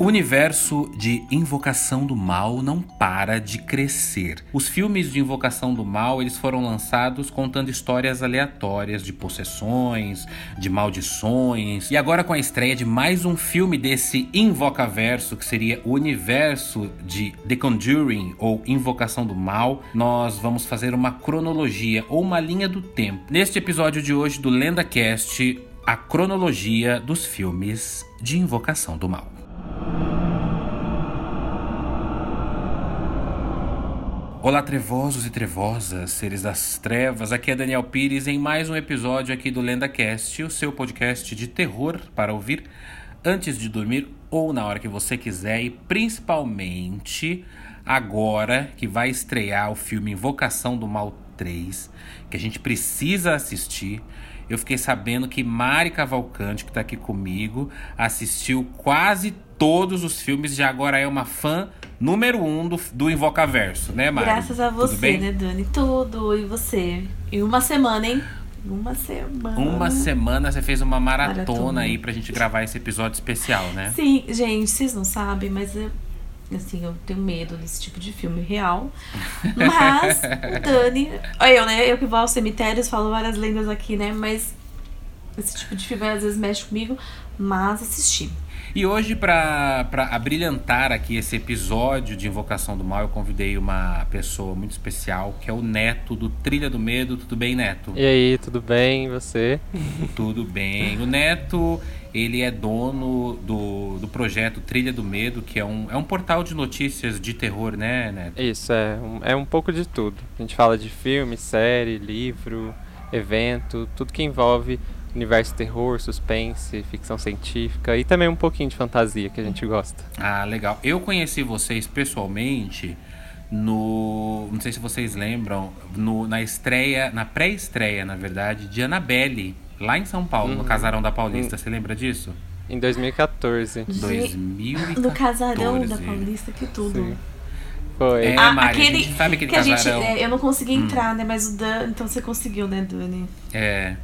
O universo de Invocação do Mal não para de crescer. Os filmes de Invocação do Mal, eles foram lançados contando histórias aleatórias de possessões, de maldições. E agora com a estreia de mais um filme desse Invocaverso, que seria o universo de The Conjuring ou Invocação do Mal, nós vamos fazer uma cronologia ou uma linha do tempo. Neste episódio de hoje do LendaCast, a cronologia dos filmes de Invocação do Mal. Olá, trevosos e trevosas, seres das trevas. Aqui é Daniel Pires em mais um episódio aqui do LendaCast, o seu podcast de terror para ouvir antes de dormir ou na hora que você quiser e principalmente agora que vai estrear o filme Invocação do Mal 3, que a gente precisa assistir. Eu fiquei sabendo que Mari Cavalcante, que está aqui comigo, assistiu quase todos os filmes, já agora é uma fã número um do, do Invocaverso, né, Mari? Graças a você, né, Dani? Tudo. E você? Em uma semana, hein? Uma semana. Uma semana você fez uma maratona, maratona. aí pra gente gravar esse episódio especial, né? Sim, gente, vocês não sabem, mas eu, assim, eu tenho medo desse tipo de filme real. Mas o Dani. Eu, né? Eu que vou aos cemitérios, falo várias lendas aqui, né? Mas esse tipo de filme às vezes mexe comigo, mas assisti. E hoje, para abrilhantar aqui esse episódio de Invocação do Mal, eu convidei uma pessoa muito especial, que é o Neto do Trilha do Medo. Tudo bem, Neto? E aí, tudo bem? E você? Tudo bem. O Neto, ele é dono do, do projeto Trilha do Medo, que é um, é um portal de notícias de terror, né, Neto? Isso, é um, é um pouco de tudo. A gente fala de filme, série, livro, evento, tudo que envolve universo terror, suspense, ficção científica e também um pouquinho de fantasia que a gente gosta. Ah, legal. Eu conheci vocês pessoalmente no, não sei se vocês lembram, no, na estreia, na pré-estreia, na verdade, de Annabelle, lá em São Paulo, uhum. no Casarão da Paulista. Uhum. Você lembra disso? Em 2014. 2014. No Casarão da Paulista, que tudo. Sim. Foi. É, ah, Mari, aquele, sabe aquele que casarão? A gente, é, eu não consegui hum. entrar, hum. né? Mas o Dan, então você conseguiu, né, Dani? É.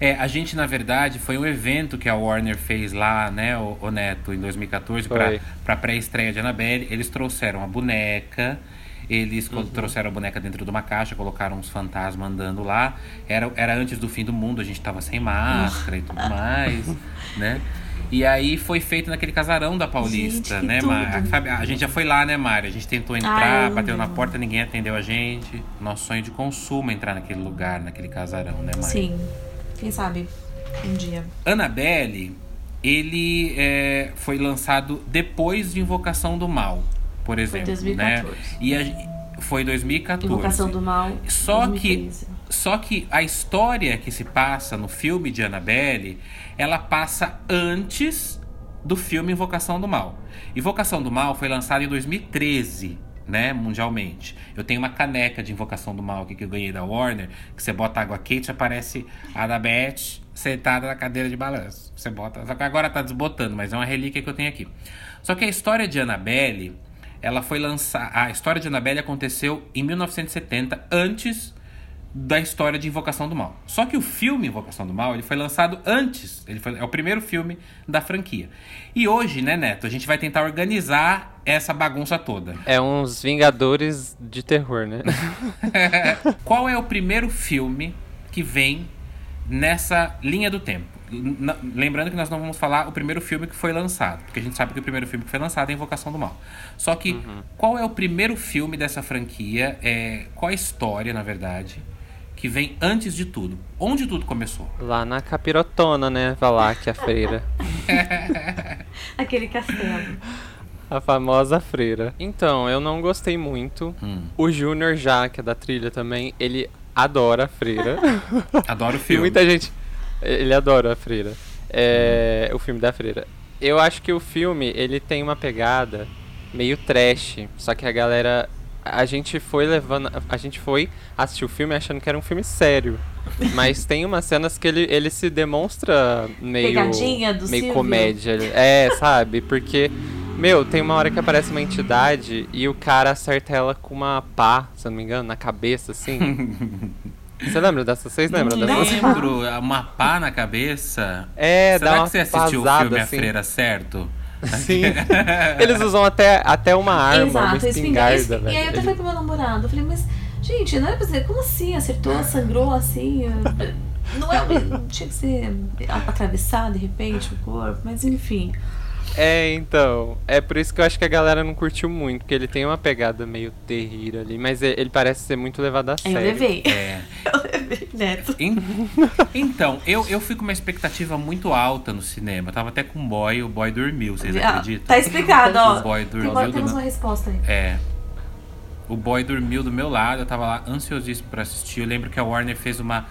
É, a gente, na verdade, foi um evento que a Warner fez lá, né, o, o Neto, em 2014, para pré-estreia de Annabelle. Eles trouxeram a boneca, eles uhum. trouxeram a boneca dentro de uma caixa, colocaram uns fantasmas andando lá. Era, era antes do fim do mundo, a gente tava sem máscara e tudo mais, né? E aí foi feito naquele casarão da Paulista, gente, né, Mari? A gente já foi lá, né, Mari? A gente tentou entrar, Ai, bateu na porta, ninguém atendeu a gente. Nosso sonho de consumo é entrar naquele lugar, naquele casarão, né, Mari? Sim. Quem sabe um dia. Annabelle, ele é, foi lançado depois de Invocação do Mal, por exemplo. Foi 2014. Né? E a, foi 2014. Invocação do Mal. Só 2013. que só que a história que se passa no filme de Annabelle, ela passa antes do filme Invocação do Mal. Invocação do Mal foi lançado em 2013 né, mundialmente. Eu tenho uma caneca de Invocação do Mal aqui que eu ganhei da Warner, que você bota água quente aparece a da Beth sentada na cadeira de balanço. Você bota, só que agora tá desbotando, mas é uma relíquia que eu tenho aqui. Só que a história de Annabelle, ela foi lançada, a história de Annabelle aconteceu em 1970, antes da história de Invocação do Mal. Só que o filme Invocação do Mal ele foi lançado antes. Ele foi, é o primeiro filme da franquia. E hoje, né, Neto, a gente vai tentar organizar essa bagunça toda. É uns Vingadores de terror, né? Qual é o primeiro filme que vem nessa linha do tempo? Lembrando que nós não vamos falar o primeiro filme que foi lançado, porque a gente sabe que o primeiro filme que foi lançado é Invocação do Mal. Só que uhum. qual é o primeiro filme dessa franquia? É, qual a história, na verdade? Que vem antes de tudo. Onde tudo começou? Lá na Capirotona, né? que a freira. Aquele castelo. A famosa freira. Então, eu não gostei muito. Hum. O Júnior já, que é da trilha também, ele adora a freira. Adora o filme. E muita gente. Ele adora a freira. É, hum. O filme da freira. Eu acho que o filme, ele tem uma pegada meio trash. Só que a galera a gente foi levando. A gente foi assistir o filme achando que era um filme sério. Mas tem umas cenas que ele, ele se demonstra meio. Pegadinha do meio comédia. É, sabe? Porque. Meu, tem uma hora que aparece uma entidade e o cara acerta ela com uma pá, se eu não me engano, na cabeça, assim. Você lembra dessa? Vocês lembram não dessa? Lembro, uma pá na cabeça. É, Será dá uma que você assistiu o filme assim? A Freira Certo? Sim. Eles usam até, até uma arma, Exato, uma espingarda, espingarda. velho. E aí eu até falei pro meu namorado, eu falei, mas, gente, não era pra dizer, como assim? Acertou, sangrou assim? Não é. Tinha que ser atravessar de repente o corpo, mas enfim. É, então. É por isso que eu acho que a galera não curtiu muito, porque ele tem uma pegada meio terrível ali, mas ele parece ser muito levado a sério. eu levei. É. Eu levei, Neto. En- Então, eu, eu fui com uma expectativa muito alta no cinema. Eu tava até com um boy, o boy dormiu, vocês Ah, acreditam? Tá explicado, ó. O boy dormiu uma- do temos uma resposta aí. É. O boy dormiu do meu lado, eu tava lá ansiosíssimo pra assistir. Eu lembro que a Warner fez uma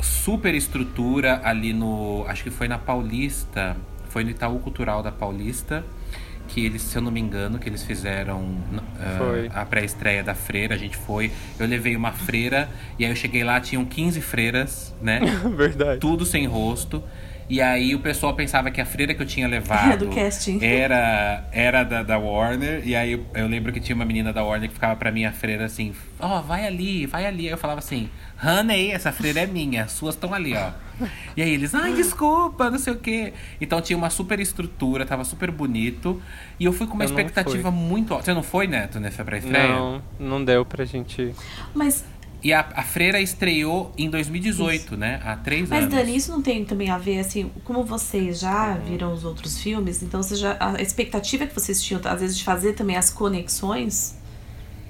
super estrutura ali no. Acho que foi na Paulista. Foi no Itaú Cultural da Paulista. Que eles, se eu não me engano, que eles fizeram Foi. a pré-estreia da freira. A gente foi. Eu levei uma freira. E aí eu cheguei lá, tinham 15 freiras, né? Verdade. tudo sem rosto. E aí o pessoal pensava que a freira que eu tinha levado É, do casting. era, era da, da Warner. E aí eu, eu lembro que tinha uma menina da Warner que ficava pra minha freira assim, ó, vai ali, vai ali. Aí eu falava assim, Honey, essa freira é minha, as suas estão ali, ó. E aí eles, ai, desculpa, não sei o quê. Então tinha uma super estrutura, tava super bonito. E eu fui com uma Eu expectativa muito alta. Você não foi, Neto, nessa pré-estreia? Não, não deu pra gente. Mas, E a, a freira estreou em 2018, né? Há três mas anos. Dani, isso não tem também a ver, assim, como vocês já viram os outros filmes, então você já, a expectativa que vocês tinham, às vezes, de fazer também as conexões,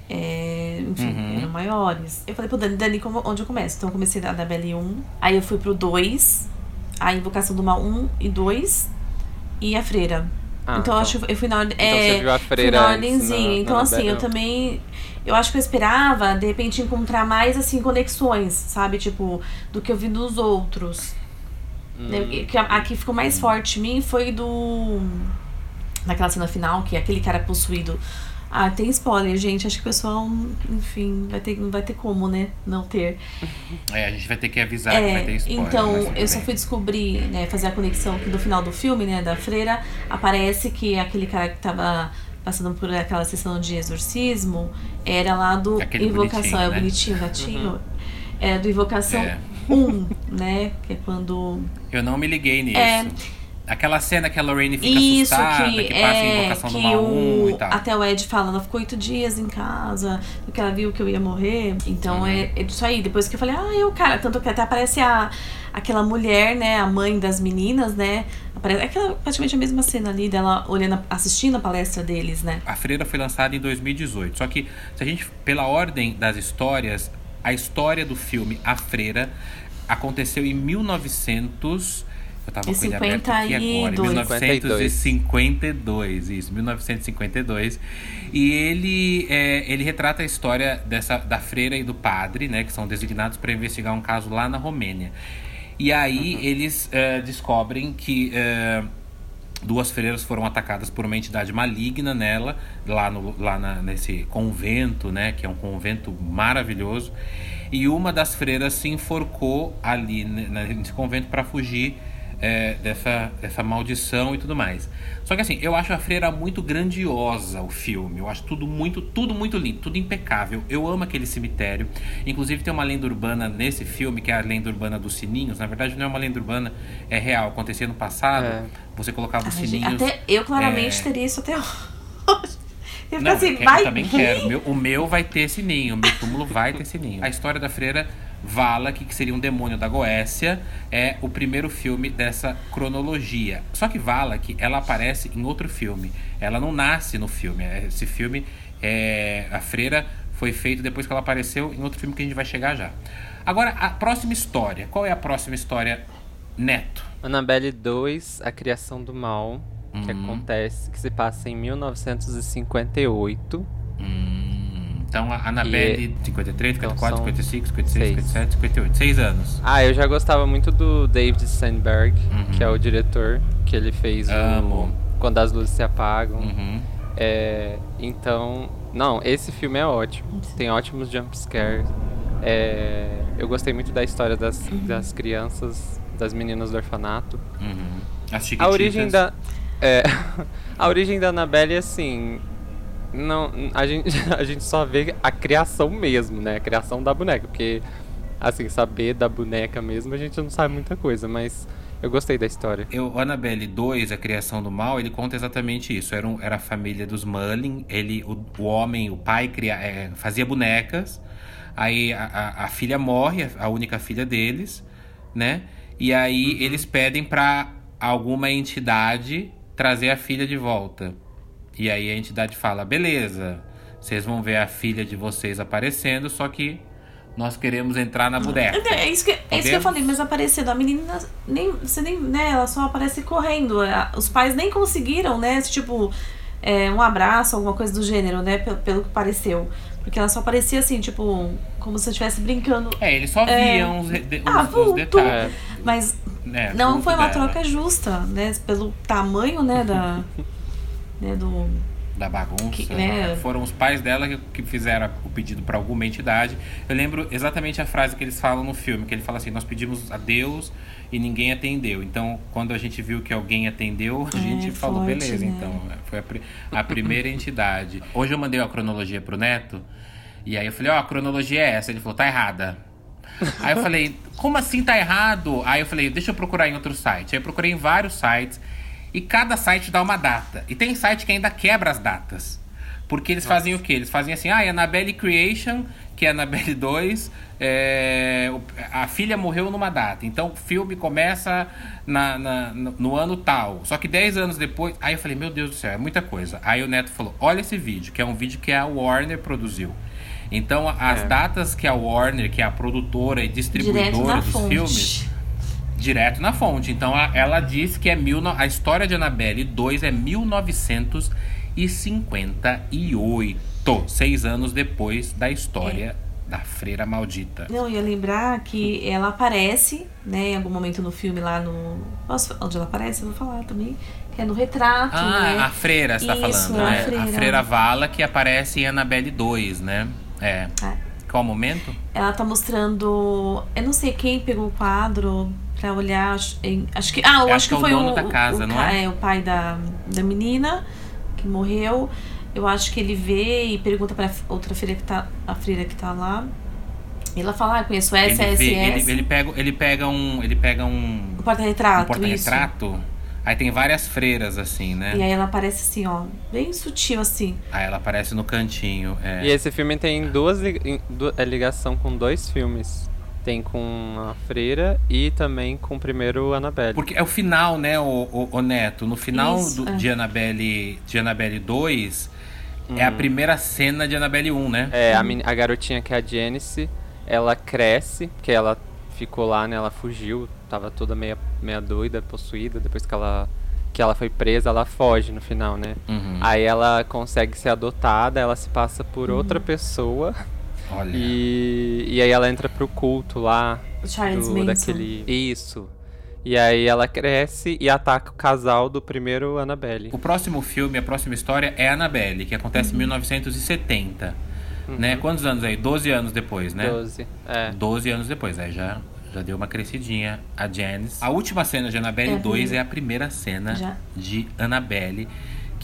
é, enfim, Uhum. eram maiores. Eu falei pro Dani, Dani, como, onde eu começo? Então eu comecei da Annabelle 1, aí eu fui pro 2, a Invocação do Mal 1 e 2, e a Freira. Ah, então eu acho eu fui na ordem. Então é, você viu a fui freira na antes, ordemzinha. na- então, na assim, eu também. Eu acho que eu esperava, de repente, encontrar mais, assim, conexões, sabe? Tipo, do que eu vi dos outros. Hum. Né, a, a que ficou mais forte em mim foi do. Naquela cena final, que aquele cara possuído. Ah, tem spoiler, gente. Acho que o pessoal, enfim, vai ter, não vai ter como, né? Não ter. É, a gente vai ter que avisar que vai ter É, spoiler. então, eu só fui descobrir, né, fazer a conexão que no final do filme, né, da freira, aparece que aquele cara que tava passando por aquela sessão de exorcismo era lá do Aquele Invocação, bonitinho, é o né? bonitinho, gatinho. É do Invocação É. 1, né, que é quando Eu não me liguei nisso. É. Aquela cena que a Lorraine fica Isso, assustada, que, que, passa em é, invocação do que mal 1 o, e tal. até o Ed fala, ela ficou oito dias em casa, porque ela viu que eu ia morrer. Então Uhum. é, é disso aí. Depois que eu falei, ah, eu, cara, tanto que até aparece a, aquela mulher, né, a mãe das meninas, né? Aparece aquela praticamente a mesma cena ali dela olhando, assistindo a palestra deles, né? A Freira foi lançada em 2018. Só que, se a gente, pela ordem das histórias, a história do filme A Freira aconteceu em 1900. Eu tava E com ele aberto aqui agora. 52. 1952, isso, 1952. E ele, é, ele retrata a história dessa, da freira e do padre, né? Que são designados para investigar um caso lá na Romênia. E aí eles é, descobrem que. é, duas freiras foram atacadas por uma entidade maligna nela, lá, no, lá na- nesse convento, né? Que é um convento maravilhoso. E uma das freiras se enforcou ali né, nesse convento para fugir é, dessa, dessa maldição e tudo mais. Só que assim, eu acho a freira muito grandiosa o filme. Eu acho tudo muito, tudo muito lindo, tudo impecável. Eu amo aquele cemitério. Inclusive tem uma lenda urbana nesse filme, que é a lenda urbana dos sininhos. Na verdade, não é uma lenda urbana, é real. Acontecia no passado. É. Você colocava os sininhos. até eu claramente é. teria isso até hoje. Eu Não, assim, eu, quero- vai eu também quero. O meu, o meu vai ter sininho. O meu túmulo vai ter sininho. A história da freira Valak, que seria um demônio da Goécia, é o primeiro filme dessa cronologia. Só que Valak, ela aparece em outro filme. Ela não nasce no filme. Esse filme, é, a freira, foi feito depois que ela apareceu em outro filme que a gente vai chegar já. Agora, a próxima história. Qual é a próxima história, Neto? Annabelle 2, A Criação do Mal, que Uhum. acontece, que se passa em 1958. Hum, então, a Annabelle, 53, Então 54, são 55, 56, seis. 57, 58. Seis anos. Ah, eu já gostava muito do David Sandberg, Uhum. que é o diretor, que ele fez Amo. o Quando as Luzes Se Apagam. Uhum. É, então, não, esse filme é ótimo. Tem ótimos jumpscares. É, eu gostei muito da história das, das crianças, das meninas do orfanato. Uhum. As A origem da. É, a origem da Annabelle, assim. Não, a, gente, a gente só vê a criação mesmo, né? A criação da boneca. Porque, assim, saber da boneca mesmo, a gente não sabe muita coisa. Mas Eu gostei da história. Eu, Annabelle 2, A Criação do Mal, ele conta exatamente isso. Era, um, era a família dos Mullin. Ele, o, o homem, o pai, cria, é, fazia bonecas. Aí a, a, a, filha morre, a única filha deles, né? E aí uhum. eles pedem para alguma entidade trazer a filha de volta. E aí a entidade fala: beleza, vocês vão ver a filha de vocês aparecendo, só que nós queremos entrar na boneca. É isso que, é isso que eu falei, mas aparecendo, a menina nem, você nem, né, ela só aparece correndo. Os pais nem conseguiram, né, tipo, é, um abraço, alguma coisa do gênero, né, pelo, pelo que pareceu. Porque ela só parecia assim, tipo, como se eu estivesse brincando. É, eles só é. viam é... os, de, ah, os, os detalhes. Mas é, não foi uma dela. troca justa, né, pelo tamanho, né, da... né, do da bagunça. Que, né? Foram os pais dela que, que fizeram o pedido para alguma entidade. Eu lembro exatamente a frase que eles falam no filme, que ele fala assim: "Nós pedimos a Deus e ninguém atendeu". Então, quando a gente viu que alguém atendeu, a é, gente falou: forte, "Beleza, né? então". Foi a, a primeira entidade. Hoje eu mandei a cronologia pro Neto, e aí eu falei: "Ó, oh, a cronologia é essa". Ele falou: "Tá errada". aí eu falei: "Como assim tá errado?". Aí eu falei: "Deixa eu procurar em outro site". Aí eu procurei em vários sites e cada site dá uma data. E tem site que ainda quebra as datas. Porque eles Nossa. fazem o quê? Eles fazem assim, ah, Annabelle Creation, que é Annabelle 2, é, a filha morreu numa data. Então o filme começa na, na, no ano tal. Só que 10 anos depois. Aí eu falei, meu Deus do céu, é muita coisa. Aí o Neto falou: olha esse vídeo, que é um vídeo que a Warner produziu. Então as é. datas que a Warner, que é a produtora e distribuidora dos fonte. filmes direto na fonte. Então ela diz que é mil, a história de Annabelle 2 é 1958, seis anos depois da história é. da freira maldita. Não, ia lembrar que ela aparece, né, em algum momento no filme lá no. Posso, onde ela aparece? Eu vou falar também. Que é no retrato. Ah, né? a freira, você tá Isso, falando, né? A freira. a freira Vala que aparece em Annabelle 2, né? É. é. Qual momento? Ela tá mostrando. Eu não sei quem pegou o quadro pra olhar. Acho, acho que. Ah, eu acho, acho que, que, foi o, da casa, o, não é? é? o pai da, da menina que morreu. Eu acho que ele vê e pergunta pra outra freira que tá, a freira que tá lá. E ela fala, ah, conheço essa, ele essa vê, Ele, ele, pega, ele pega um. Ele pega um. Um porta-retrato. Um porta-retrato. Aí tem várias freiras, assim, né? E aí ela aparece assim, ó, bem sutil, assim. Aí ela aparece no cantinho. É. E esse filme tem duas li é ligação com dois filmes. Tem com a Freira e também com o primeiro Annabelle. Porque é o final, né, o, o, o Neto? No final Isso, do, é. de, Annabelle, de Annabelle 2, hum. é a hum. primeira cena de Annabelle 1, né? É, a, a garotinha que é a Janice, ela cresce, que ela ficou lá, né, ela fugiu, tava toda meia, meia doida, possuída, depois que ela que ela foi presa, ela foge no final, né? Uhum. Aí ela consegue ser adotada, ela se passa por uhum. outra pessoa Olha. E, e aí ela entra pro culto lá. O Charles do, Manson. Daquele... Isso. E aí ela cresce e ataca o casal do primeiro Annabelle. O próximo filme, a próxima história é Annabelle, que acontece uhum. em 1970. Uhum. Né? Quantos anos aí? 12 anos depois, né? 12, é. 12 anos depois, aí já, já deu uma crescidinha a Janice. A última cena de Annabelle é 2 é a primeira cena já. de Annabelle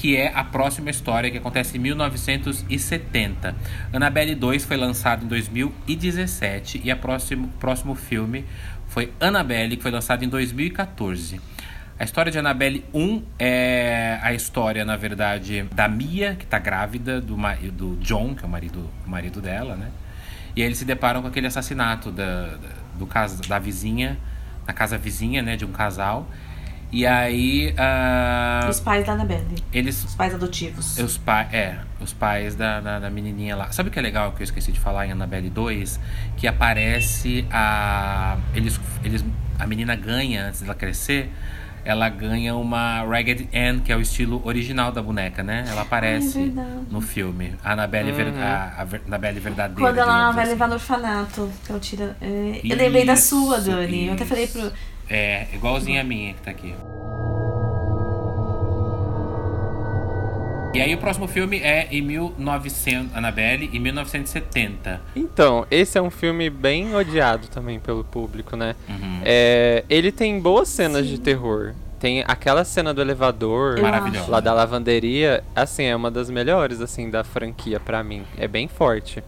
que é a próxima história que acontece em 1970. Annabelle 2 foi lançado em 2017 e o próximo, próximo filme foi Annabelle, que foi lançado em 2014. A história de Annabelle 1 é a história, na verdade, da Mia, que está grávida, do, do John, que é o marido, o marido dela, né? E aí eles se deparam com aquele assassinato da, da, do caso, da vizinha, na casa vizinha, né, de um casal. E aí. Uh, os pais da Annabelle. Eles, os pais adotivos. Os pa é, os pais da, da, da, menininha lá. Sabe o que é legal que eu esqueci de falar em Annabelle 2? Que aparece a. Eles, eles, a menina ganha, antes dela crescer, ela ganha uma Ragged Ann, que é o estilo original da boneca, né? Ela aparece é no filme. A Annabelle, uhum. ver, a, a Annabelle verdadeira. Quando ela vai assim. levar no orfanato, que ela tira. É, eu lembrei da sua, Dani. Isso. Eu até falei pro é, igualzinha a minha que tá aqui. E aí o próximo filme é em 1900, Annabelle, em 1970. Então, esse é um filme bem odiado também pelo público, né? Uhum. É, ele tem boas cenas Sim. de terror. Tem aquela cena do elevador, lá da lavanderia, assim, é uma das melhores, assim, da franquia para mim. É bem forte.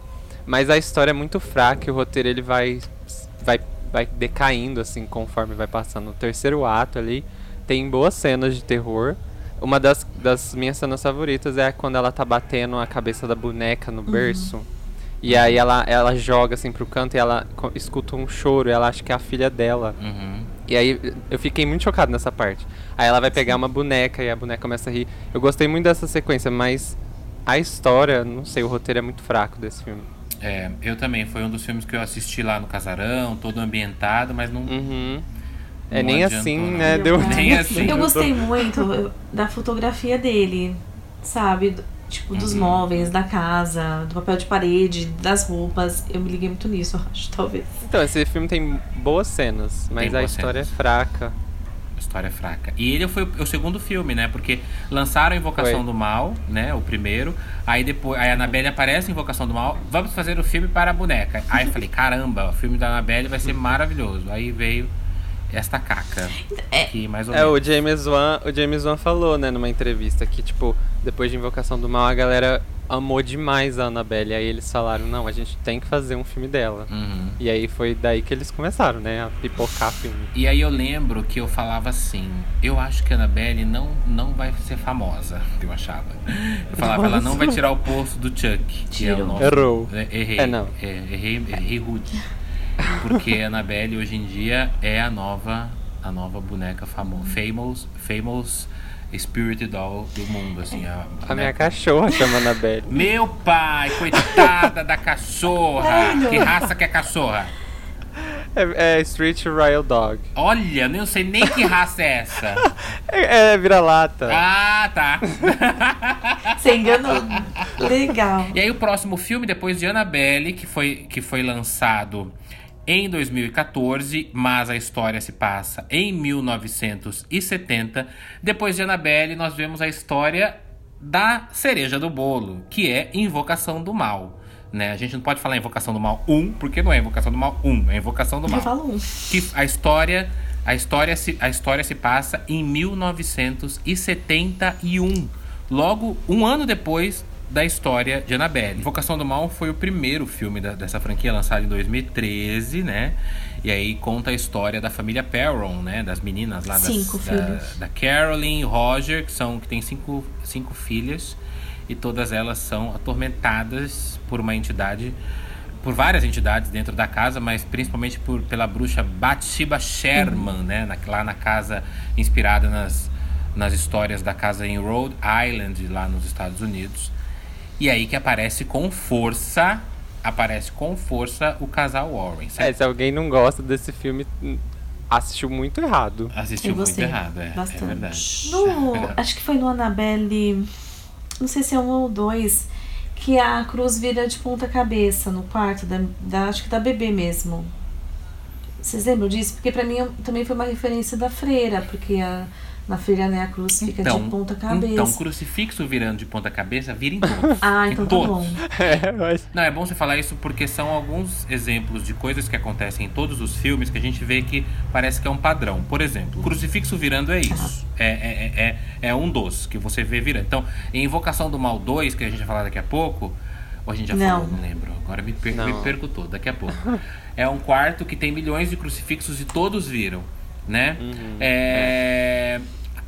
Mas a história é muito fraca e o roteiro ele vai, vai vai decaindo, assim, conforme vai passando o terceiro ato ali. Tem boas cenas de terror. Uma das, das minhas cenas favoritas é quando ela tá batendo a cabeça da boneca no berço. E aí ela, ela joga assim pro canto e ela escuta um choro e ela acha que é a filha dela. Uhum. E aí eu fiquei muito chocado nessa parte. Aí ela vai pegar uma boneca e a boneca começa a rir. Eu gostei muito dessa sequência, mas a história, não sei, o roteiro é muito fraco desse filme. É, eu também. Foi um dos filmes que eu assisti lá no casarão, todo ambientado, mas não. Uhum. É nem adiantou, assim, não. né? Deu Nem assim. Eu gostei muito da fotografia dele, sabe? Do- Tipo, dos Uhum. móveis, da casa, do papel de parede, das roupas. Eu me liguei muito nisso, acho, talvez. Então, esse filme tem boas cenas, mas Tem a história cenas. é fraca. História fraca. E ele foi o segundo filme, né? Porque lançaram Invocação Foi. do Mal, né? O primeiro. Aí depois, aí a Annabelle aparece em Invocação do Mal. Vamos fazer o filme para a boneca. Aí eu falei, caramba, o filme da Annabelle vai ser maravilhoso. Aí veio esta caca. É. Que mais ou É, o menos. James Wan, o James Wan falou, né, numa entrevista que, tipo, depois de Invocação do Mal, a galera amou demais a Annabelle. Aí eles falaram, não, a gente tem que fazer um filme dela. Uhum. E aí foi daí que eles começaram, né, a pipocar filme. E aí eu lembro que eu falava assim, eu acho que a Annabelle não, não vai ser famosa, eu achava. Eu falava, ela não vai tirar o posto do Chuck, que é o nosso... Errou. É, Errei. É, não. É, errei, errei rude. Porque a Annabelle hoje em dia é a nova, a nova boneca famosa, famous, famous spirit doll do mundo, assim. A, A minha boneca- cachorra chama Annabelle. Meu pai, coitada da cachorra. Que raça que é cachorra? É, é Street Royal Dog. Olha, eu não sei nem que raça é essa. É, é vira-lata. Ah, tá. Você enganou. Legal. E aí o próximo filme, depois de Annabelle, que foi, que foi lançado em 2014, mas a história se passa em 1970. Depois de Annabelle, nós vemos a história da cereja do bolo, que é Invocação do Mal. Né? A gente não pode falar Invocação do Mal 1, porque não é Invocação do Mal 1, é Invocação do Eu Mal falo um. que a história a história se, a história se passa em 1971 logo um ano depois da história de Annabelle. Invocação do Mal foi o primeiro filme da- dessa franquia lançado em 2013, né? E aí conta a história da família Perron, né? Das meninas lá das, Cinco da, da Carolyn e Roger, que são que tem cinco, cinco filhas e todas elas são atormentadas por uma entidade por várias entidades dentro da casa, mas principalmente por, pela bruxa Bathsheba Sherman, né? Na- lá na casa inspirada nas, nas histórias da casa em Rhode Island, lá nos Estados Unidos. E aí que aparece com força, aparece com força o casal Warren. É, certo? se alguém não gosta desse filme, hum, assistiu muito errado. Assistiu Eu muito errado, é, é bastante. verdade. No, acho que foi no Annabelle. Não sei se é um ou dois. Que a cruz vira de ponta cabeça no quarto da, da- acho que da bebê mesmo. Vocês lembram disso? Porque pra mim também foi uma referência da freira, porque a, na freira né, a cruz fica de ponta cabeça. então, crucifixo virando de ponta cabeça, vira em todos. Ah, Em então tá todos. bom. É, mas... Não, é bom você falar isso porque são alguns exemplos de coisas que acontecem em todos os filmes que a gente vê que parece que é um padrão. Por exemplo, o crucifixo virando é isso. É, é, é, é, é um dos que você vê virando. Então, em Invocação do Mal 2, que a gente vai falar daqui a pouco, ou a gente já Não. falou, não lembro. Agora me, per Não. me perco todo, daqui a pouco. é um quarto que tem milhões de crucifixos e todos viram, né? É...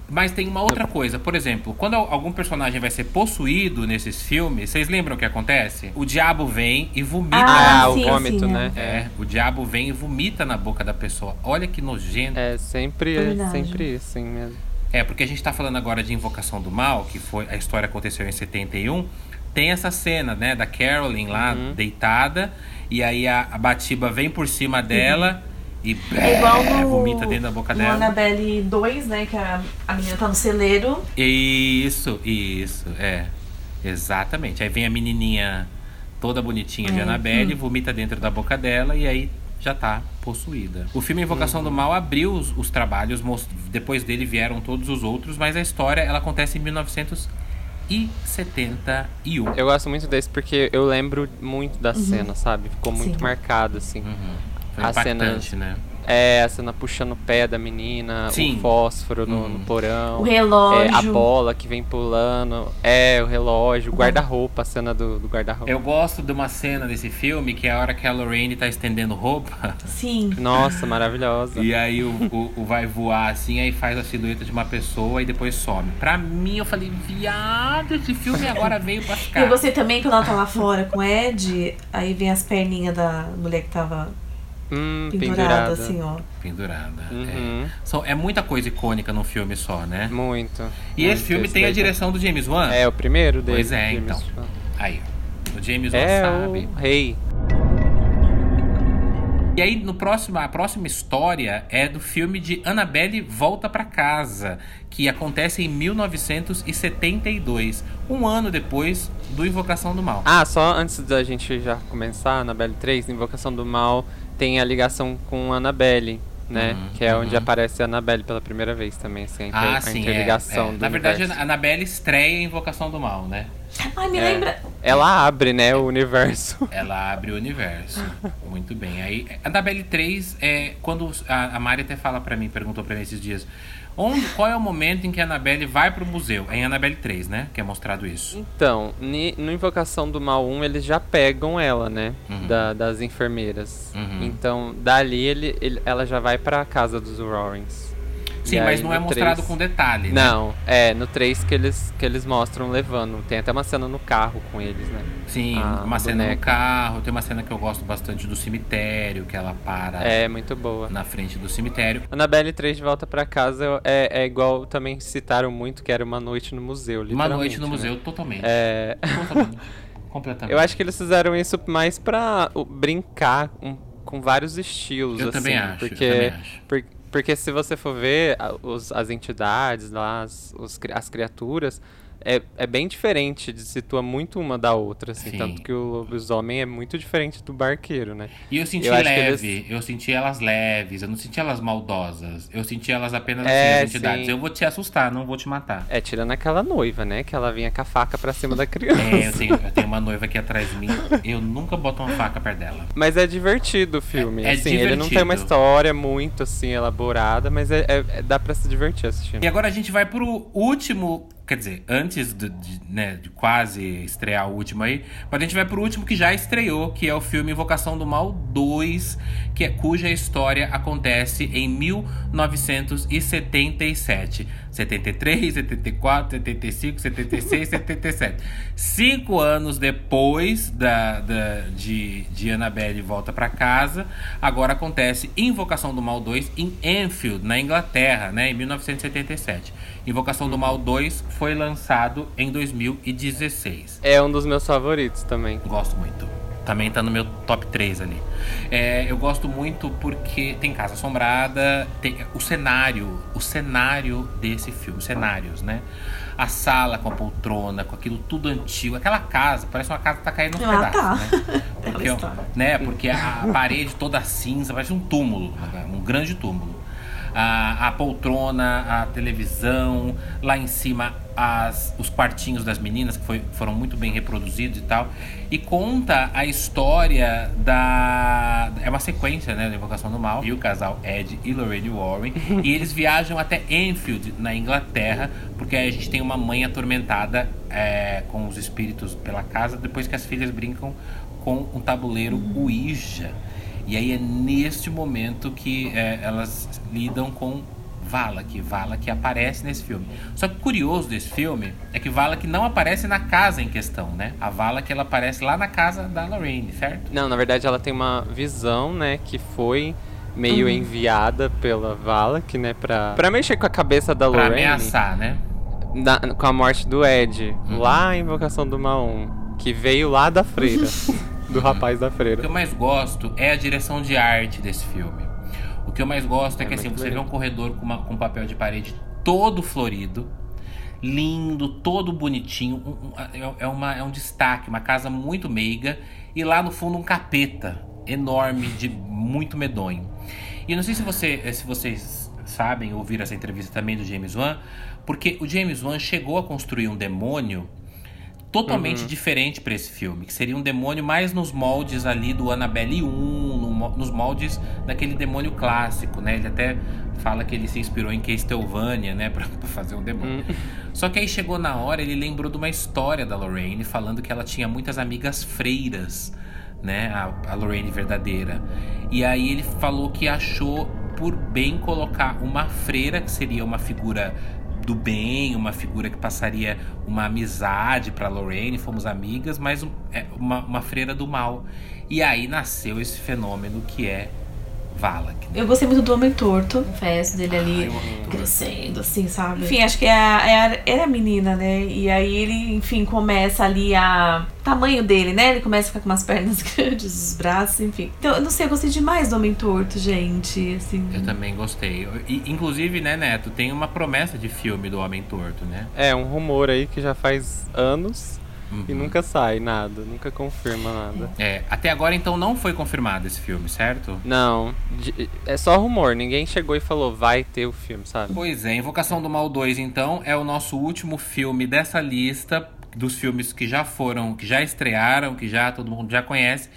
Mas tem uma outra coisa, por exemplo, quando al- algum personagem vai ser possuído nesses filmes, vocês lembram o que acontece? O diabo vem e vomita. Ah, Ah, o sim, vômito, sim, né? É, o diabo vem e vomita na boca da pessoa. Olha que nojento. É sempre, É é sempre assim mesmo. É, porque a gente tá falando agora de Invocação do Mal, que foi a história aconteceu em 71. Tem essa cena, né, da Carolyn lá Uhum. deitada, e aí a, a Batiba vem por cima dela e É igual no, vomita dentro da boca no dela. Annabelle 2, né? Que a, a menina tá no celeiro. Isso, isso, é. Exatamente. Aí vem a menininha toda bonitinha de É, Annabelle, vomita dentro da boca dela e aí já tá possuída. O filme Invocação do Mal abriu os, os trabalhos, most- depois dele vieram todos os outros, mas a história ela acontece em 1971. Eu gosto muito desse porque eu lembro muito da cena, sabe? Ficou muito Sim. marcado, assim. Uhum. Foi impactante, cenas- né? É, a cena puxando o pé da menina, Sim. o fósforo no, Hum. no porão. O relógio. É, a bola que vem pulando. É, o relógio, o guarda-roupa, a cena do, do guarda-roupa. Eu gosto de uma cena desse filme que é a hora que a Lorraine tá estendendo roupa Sim. Nossa, maravilhosa. e aí o, o- o vai voar assim, aí faz a silhueta de uma pessoa e depois some. Pra mim, eu falei, viado, esse filme agora veio pra E ficar. eu gostei também quando ela tá lá fora com o Ed, aí vem as perninhas da mulher que tava Hum, pendurada, pendurada. assim, ó. Pendurada. Uhum. É. São- é muita coisa icônica num filme só, né? Muito. E esse muito. filme tem a tá- direção do James Wan. É, o primeiro dele. Pois é, James então. Wan. Aí. O James Wan É sabe. o rei. E aí, no próximo, a próxima história é do filme de Annabelle Volta pra Casa, que acontece em 1972, um ano depois do Invocação do Mal. Ah, só antes da gente já começar, Annabelle 3, Invocação do Mal tem a ligação com Annabelle, né? Uhum, que é onde uhum. aparece a Annabelle pela primeira vez também, assim, a, inter- Ah, a sim, é, interligação é. do Na verdade, universo. a Annabelle estreia Invocação do Mal, né? Ai, me É. lembra. Ela abre, né, o universo. Ela abre o universo. Muito bem. Aí, Annabelle 3 é quando a, a Mari até fala pra mim, perguntou pra mim esses dias. Onde, qual é o momento em que a Annabelle vai pro museu? É em Annabelle 3, né? Que é mostrado isso. Então, ni- no Invocação do Mal 1, eles já pegam ela, né? Uhum. da- das enfermeiras. Uhum. Então, dali ele, ele- ela já vai pra casa dos Warrens. Sim, mas não é mostrado 3 com detalhe, né? Não, é, no 3 que eles, que eles mostram levando. Tem até uma cena no carro com eles, né? Sim, a uma cena no boneca. carro. Tem uma cena que eu gosto bastante do cemitério, que ela para É, muito boa. na frente do cemitério. Annabelle 3 de volta pra casa é, é igual também citaram muito que era uma noite no museu, Uma literalmente. noite no né? museu, totalmente. É, Totalmente. Completamente. eu acho que eles fizeram isso mais pra brincar um- com vários estilos, Eu assim. também acho, eu Porque, também acho. por- porque se você for ver os- as entidades lá, as, os as criaturas, é, é bem diferente, situa muito uma da outra, assim. Sim. Tanto que o lobisomem é muito diferente do barqueiro, né? E eu senti Eu leve, eu senti elas leves, eu não senti elas maldosas. Eu senti elas apenas É, assim, as entidades. Eu vou te assustar, não vou te matar. É, tirando aquela noiva, né? Que ela vinha com a faca pra cima da criança. É, eu tenho, eu tenho uma noiva aqui atrás de mim, eu nunca boto uma faca perto dela. Mas é divertido o filme. É- é assim, ele não tem uma divertido. história muito assim elaborada, mas é, é- é- dá pra se divertir assistindo. E agora a gente vai pro último, quer dizer, antes de, né, de quase estrear o último aí, mas a gente vai pro último que já estreou, que é o filme Invocação do Mal 2, que é, cuja história acontece em 1977. 73, 74, 75, 76, 77. Cinco anos depois da, da, de, de Annabelle volta pra casa, agora acontece Invocação do Mal 2 em Enfield, na Inglaterra, né, em 1977. Invocação do Mal 2 foi lançado em 2016. É um dos meus favoritos também. Gosto muito. Também tá no meu top 3 ali. É, eu gosto muito porque tem Casa Assombrada, tem o cenário, o cenário desse filme, os cenários, né? A sala com a poltrona, com aquilo tudo antigo. Aquela casa, parece uma casa que tá caindo nos Ah, pedaços, tá. né? Porque, história. né? Porque a parede toda cinza, parece um túmulo, um grande túmulo. A, a poltrona, a televisão, lá em cima as, os quartinhos das meninas, que foi- foram muito bem reproduzidos e tal. E conta a história da. É uma sequência, né? Da Invocação do Mal. E o casal Ed e Lorraine Warren. e eles viajam até Enfield, na Inglaterra, porque a gente tem uma mãe atormentada é, com os espíritos pela casa, depois que as filhas brincam com um tabuleiro Ouija. E aí é neste momento que é, elas lidam com Valak, Valak aparece nesse filme. Só que o curioso desse filme é que Valak não aparece na casa em questão, né? A Valak ela aparece lá na casa da Lorraine, certo? Não, na verdade ela tem uma visão, né, que foi meio enviada pela Valak, né, pra, pra mexer com a cabeça da Pra Lorraine. ameaçar, né? na- com a morte do Ed, Uhum. lá em Invocação do Mal 1, que veio lá da freira, do rapaz da O que freira. eu mais gosto é a direção de arte desse filme. O que eu mais gosto é, É que assim, você vê um corredor com, uma- com papel de parede todo florido, lindo, todo bonitinho. um- um- é- é, uma, é um destaque, uma casa muito meiga. E lá no fundo um capeta enorme, de muito medonho. E eu não sei se, você, eh, se vocês sabem ouvir essa entrevista também do James Wan, porque o James Wan chegou a construir um demônio totalmente Uhum. diferente pra esse filme, que seria um demônio mais nos moldes ali do Annabelle 1, no nos moldes daquele demônio clássico, né? Ele até fala que ele se inspirou em Castlevania, né, pra, pra fazer um demônio. Hum. Só que aí chegou na hora, ele lembrou de uma história da Lorraine falando que ela tinha muitas amigas freiras, né, a, a Lorraine verdadeira. E aí ele falou que achou por bem colocar uma freira, que seria uma figura do bem, uma figura que passaria uma amizade pra Lorraine, fomos amigas, mas é, uma, uma freira do mal. E aí nasceu esse fenômeno que é Valak. né? Eu gostei muito do Homem Torto, confesso, dele ali crescendo, assim, sabe? Enfim, acho que é a, é a, é a menina, né? E aí ele, enfim, começa ali a. tamanho dele, né? Ele começa a ficar com umas pernas grandes, os braços, enfim. Então, eu não sei, eu gostei demais do Homem Torto, gente. Assim. Eu também gostei. E, inclusive, né, Neto, tem uma promessa de filme do Homem Torto, né? É, um rumor aí que já faz anos e Uhum. nunca sai nada, nunca confirma nada. É, até agora então não foi confirmado esse filme, certo? Não, de- é só rumor, ninguém chegou e falou vai ter o filme, sabe? Pois é, Invocação do Mal 2 então é o nosso último filme dessa lista dos filmes que já foram, que já estrearam, que já todo mundo já conhece.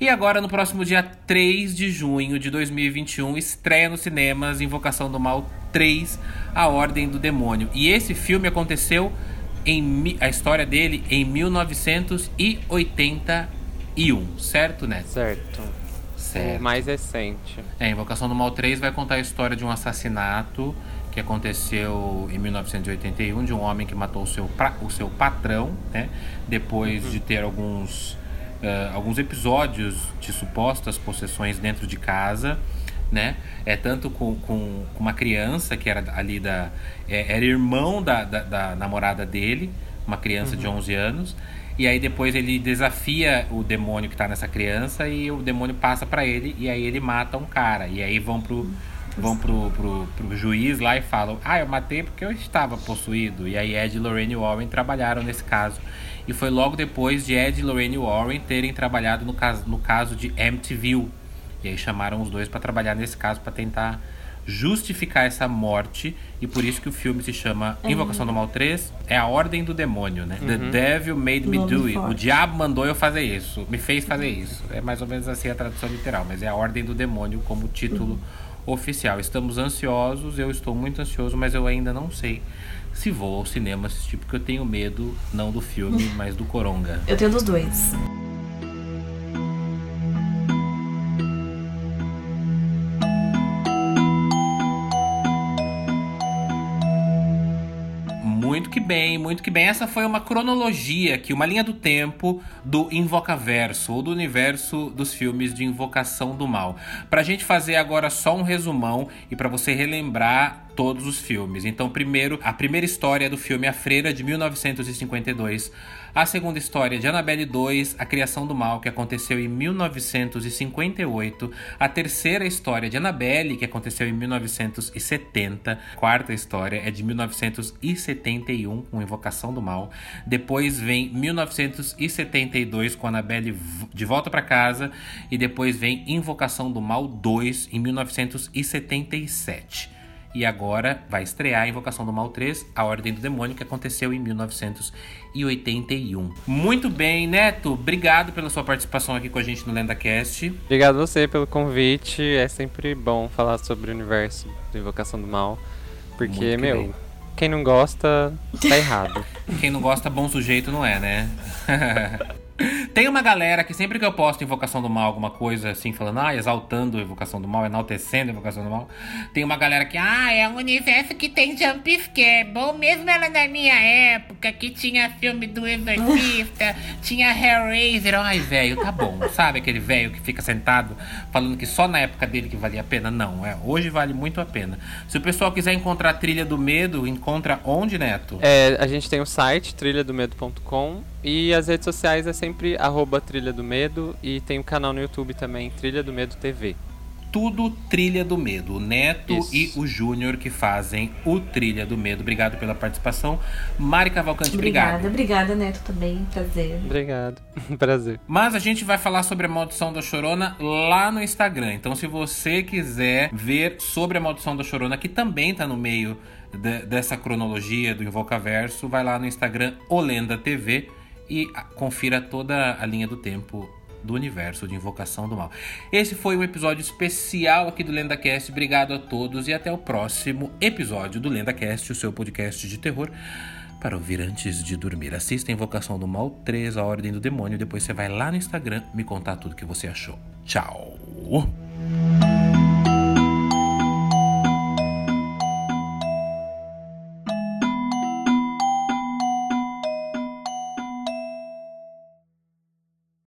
E agora no próximo dia 3 de junho de 2021 estreia nos cinemas Invocação do Mal 3, A Ordem do Demônio. E esse filme aconteceu em a história dele em 1981, certo, né? Certo. Certo. O mais recente. É, Invocação do Mal 3 vai contar a história de um assassinato que aconteceu em 1981 de um homem que matou o seu, o seu patrão, né? Depois de ter alguns, eh, alguns episódios de supostas possessões dentro de casa, né? É tanto com, com, com uma criança que era ali da... é, era irmão da, da, da namorada dele, uma criança de 11 anos. E aí depois ele desafia o demônio que tá nessa criança e o demônio passa pra ele e aí ele mata um cara. E aí vão pro vão pro, pro, pro juiz lá e falam: "Ah, eu matei porque eu estava possuído". E aí Ed e Lorraine Warren trabalharam nesse caso. E foi logo depois de Ed e Lorraine Warren terem trabalhado no caso no caso de Amityville. E aí chamaram os dois pra trabalhar nesse caso pra tentar justificar essa morte e por isso que o filme se chama Invocação do Mal 3 é a ordem do demônio, né? The Devil Made Me Do It. O forte. diabo mandou eu fazer isso, me fez fazer isso. É mais ou menos assim a tradução literal, mas é a ordem do demônio como título oficial. Estamos ansiosos, eu estou muito ansioso, mas eu ainda não sei se vou ao cinema assistir porque eu tenho medo não do filme, mas do Coronga. Eu tenho dos dois. Bem, muito que bem. Essa foi uma cronologia aqui, uma linha do tempo do Invocaverso, ou do universo dos filmes de Invocação do Mal. Pra gente fazer agora só um resumão e pra você relembrar todos os filmes. Então, primeiro, a primeira história do filme A Freira de 1952. A segunda história de Annabelle 2, A Criação do Mal, que aconteceu em 1958. A terceira história de Annabelle, que aconteceu em 1970. Quarta história é de 1971, com Invocação do Mal. Depois vem 1972, com Annabelle de volta para casa. E depois vem Invocação do Mal 2, em 1977. E agora vai estrear a Invocação do Mal 3, A Ordem do Demônio, que aconteceu em 1981. Muito bem, Neto. Obrigado pela sua participação aqui com a gente no LendaCast. Obrigado você pelo convite. É sempre bom falar sobre o universo da Invocação do Mal. Porque, meu, bem. quem não gosta, tá errado. Quem não gosta, bom sujeito não é, né? Tem uma galera que sempre que eu posto Invocação do Mal, alguma coisa assim, falando, ah, exaltando a Invocação do Mal, enaltecendo a Invocação do Mal, tem uma galera que, ah, é um universo que tem jump scare. Bom, mesmo ela na minha época, que tinha filme do Exorcista, tinha Hellraiser. Ai, velho, tá bom. Sabe aquele velho que fica sentado falando que só na época dele que valia a pena? Não, é. Hoje vale muito a pena. Se o pessoal quiser encontrar a Trilha do Medo, encontra onde, Neto? É, a gente tem o site trilhadomedo.com e as redes sociais é sempre arroba Trilha do Medo e tem o canal no YouTube também, Trilha do Medo TV. tudo Trilha do Medo. O Neto Isso. e o Júnior que fazem o Trilha do Medo. Obrigado pela participação. Mari Cavalcante, Obrigada, obrigado. obrigada, Neto, também. Prazer. Obrigado. Prazer. Mas a gente vai falar sobre a Maldição da Chorona lá no Instagram. Então, se você quiser ver sobre a Maldição da Chorona, que também tá no meio de- dessa cronologia do Invocaverso, vai lá no Instagram Olenda TV e confira toda a linha do tempo do universo de Invocação do Mal. Esse foi um episódio especial aqui do LendaCast. Obrigado a todos e até o próximo episódio do LendaCast, o seu podcast de terror para ouvir antes de dormir. Assista Invocação do Mal 3, A Ordem do Demônio. Depois você vai lá no Instagram me contar tudo que você achou. Tchau!